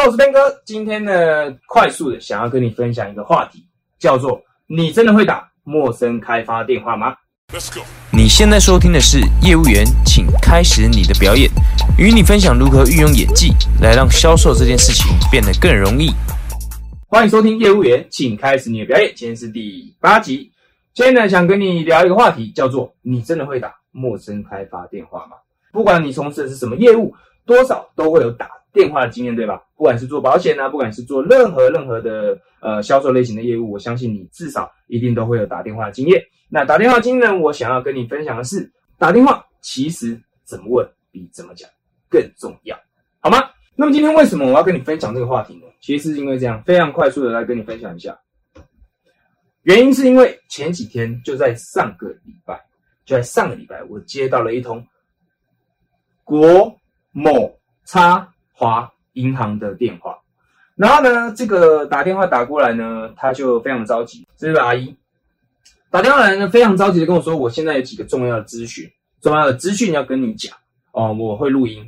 Hello，我是边哥。今天呢，快速的想要跟你分享一个话题，叫做“你真的会打陌生开发电话吗？” Let's go。你现在收听的是业务员，请开始你的表演，与你分享如何运用演技来让销售这件事情变得更容易。欢迎收听业务员，请开始你的表演。今天是第八集。今天呢，想跟你聊一个话题，叫做“你真的会打陌生开发电话吗？”不管你从事的是什么业务，多少都会有打。电话的经验对吧？不管是做保险啊，不管是做任何任何的呃销售类型的业务，我相信你至少一定都会有打电话的经验。那打电话经验，我想要跟你分享的是，打电话其实怎么问比怎么讲更重要，好吗？那么今天为什么我要跟你分享这个话题呢？其实是因为这样，非常快速的来跟你分享一下。原因是因为前几天就在上个礼拜，就在上个礼拜，我接到了一通国某差。华银行的电话，然后呢，这个打电话打过来呢，他就非常着急，这是阿姨打电话来呢，非常着急的跟我说，我现在有几个重要的资讯，重要的资讯要跟你讲哦，我会录音，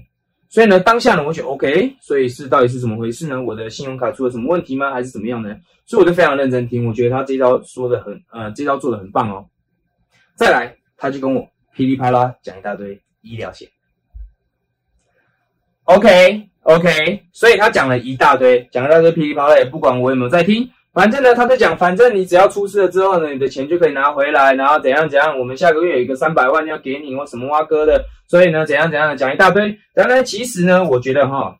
所以呢，当下呢，我就 OK，所以是到底是怎么回事呢？我的信用卡出了什么问题吗？还是怎么样呢？所以我就非常认真听，我觉得他这招说的很，呃，这招做的很棒哦。再来，他就跟我噼里啪啦讲一大堆医疗险，OK。OK，所以他讲了一大堆，讲了一大堆噼里啪啦，也不管我有没有在听，反正呢，他在讲，反正你只要出事了之后呢，你的钱就可以拿回来，然后怎样怎样，我们下个月有一个三百万要给你或什么挖哥的，所以呢，怎样怎样的讲一大堆。当然，其实呢，我觉得哈，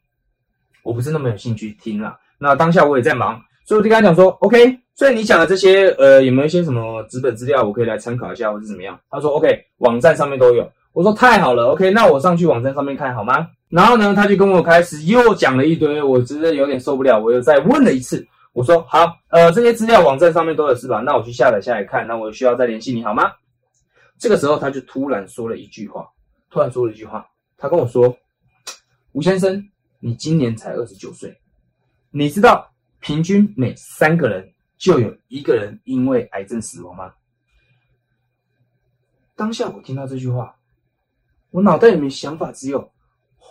我不是那么有兴趣听了。那当下我也在忙，所以我就跟他讲说，OK，所以你讲的这些，呃，有没有一些什么纸本资料我可以来参考一下，或者怎么样？他说 OK，网站上面都有。我说太好了，OK，那我上去网站上面看好吗？然后呢，他就跟我开始又讲了一堆，我真的有点受不了，我又再问了一次，我说好，呃，这些资料网站上面都有是吧？那我去下载下来看，那我需要再联系你好吗？这个时候他就突然说了一句话，突然说了一句话，他跟我说，吴先生，你今年才二十九岁，你知道平均每三个人就有一个人因为癌症死亡吗？当下我听到这句话。我脑袋里面想法只有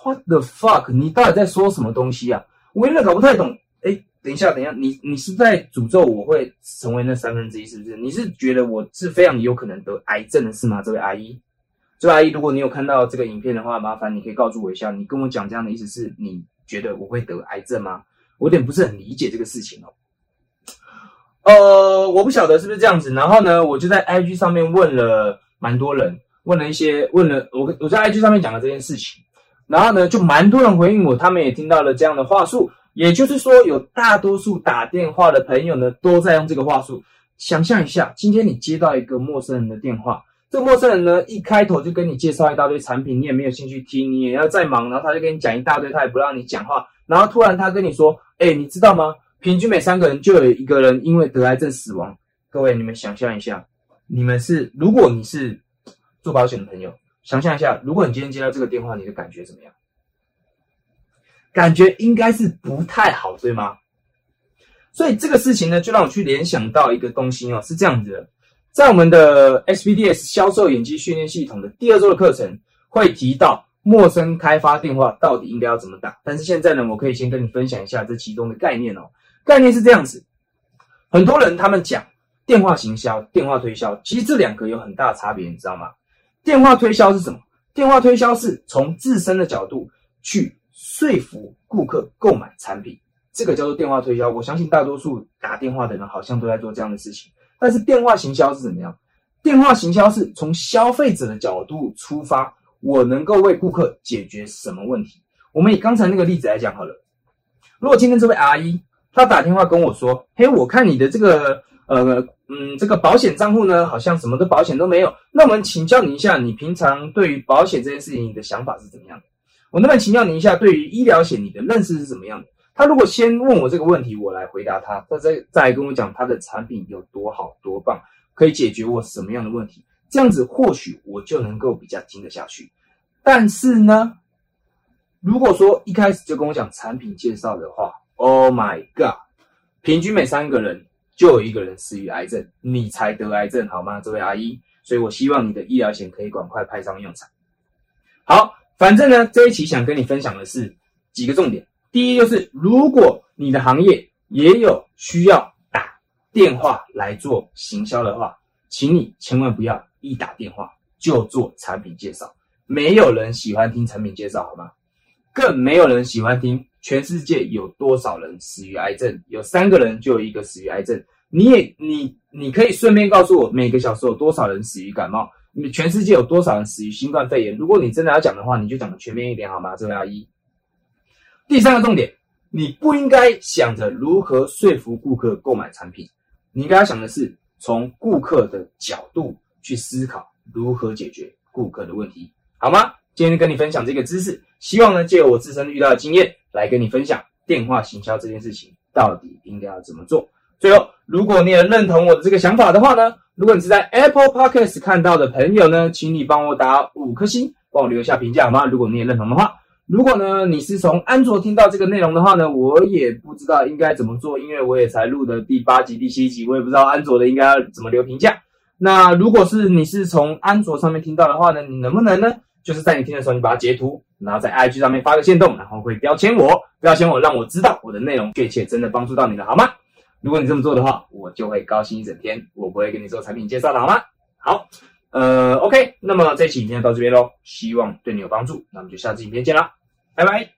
What the fuck？你到底在说什么东西啊？我有点搞不太懂。哎，等一下，等一下，你你是在诅咒我会成为那三分之一，是不是？你是觉得我是非常有可能得癌症的是吗？这位阿姨，这位阿姨，如果你有看到这个影片的话，麻烦你可以告诉我一下，你跟我讲这样的意思是你觉得我会得癌症吗？我有点不是很理解这个事情哦。呃，我不晓得是不是这样子。然后呢，我就在 IG 上面问了蛮多人。问了一些，问了我我在 IG 上面讲了这件事情，然后呢，就蛮多人回应我，他们也听到了这样的话术，也就是说，有大多数打电话的朋友呢，都在用这个话术。想象一下，今天你接到一个陌生人的电话，这个陌生人呢，一开头就跟你介绍一大堆产品，你也没有兴趣听，你也要在忙，然后他就跟你讲一大堆，他也不让你讲话，然后突然他跟你说，哎，你知道吗？平均每三个人就有一个人因为得癌症死亡。各位，你们想象一下，你们是，如果你是。做保险的朋友，想象一下，如果你今天接到这个电话，你的感觉怎么样？感觉应该是不太好，对吗？所以这个事情呢，就让我去联想到一个东西哦，是这样子的，在我们的 SBDS 销售演技训练系统的第二周的课程，会提到陌生开发电话到底应该要怎么打。但是现在呢，我可以先跟你分享一下这其中的概念哦。概念是这样子，很多人他们讲电话行销、电话推销，其实这两个有很大的差别，你知道吗？电话推销是什么？电话推销是从自身的角度去说服顾客购买产品，这个叫做电话推销。我相信大多数打电话的人好像都在做这样的事情。但是电话行销是怎么样？电话行销是从消费者的角度出发，我能够为顾客解决什么问题？我们以刚才那个例子来讲好了。如果今天这位阿姨她打电话跟我说：“嘿，我看你的这个。”呃，嗯，这个保险账户呢，好像什么的保险都没有。那我们请教你一下，你平常对于保险这件事情，你的想法是怎么样的？我能不能请教你一下，对于医疗险，你的认识是怎么样的？他如果先问我这个问题，我来回答他，他再再跟我讲他的产品有多好多棒，可以解决我什么样的问题，这样子或许我就能够比较听得下去。但是呢，如果说一开始就跟我讲产品介绍的话，Oh my God，平均每三个人。就有一个人死于癌症，你才得癌症好吗，这位阿姨？所以我希望你的医疗险可以赶快派上用场。好，反正呢，这一期想跟你分享的是几个重点。第一就是，如果你的行业也有需要打电话来做行销的话，请你千万不要一打电话就做产品介绍，没有人喜欢听产品介绍，好吗？更没有人喜欢听全世界有多少人死于癌症，有三个人就有一个死于癌症。你也你你可以顺便告诉我，每个小时有多少人死于感冒？你全世界有多少人死于新冠肺炎？如果你真的要讲的话，你就讲的全面一点好吗？这位阿姨。第三个重点，你不应该想着如何说服顾客购买产品，你应该想的是从顾客的角度去思考如何解决顾客的问题，好吗？今天跟你分享这个知识，希望呢借我自身遇到的经验来跟你分享电话行销这件事情到底应该要怎么做。最后，如果你也认同我的这个想法的话呢，如果你是在 Apple Podcast 看到的朋友呢，请你帮我打五颗星，帮我留下评价好吗？如果你也认同的话，如果呢你是从安卓听到这个内容的话呢，我也不知道应该怎么做，因为我也才录的第八集、第七集，我也不知道安卓的应该要怎么留评价。那如果是你是从安卓上面听到的话呢，你能不能呢？就是在你听的时候，你把它截图，然后在 IG 上面发个线动，然后会标签我，标签我，让我知道我的内容确切真的帮助到你了，好吗？如果你这么做的话，我就会高兴一整天，我不会跟你做产品介绍的，好吗？好，呃，OK，那么这期影片到这边喽，希望对你有帮助，那我们就下次影片见啦，拜拜。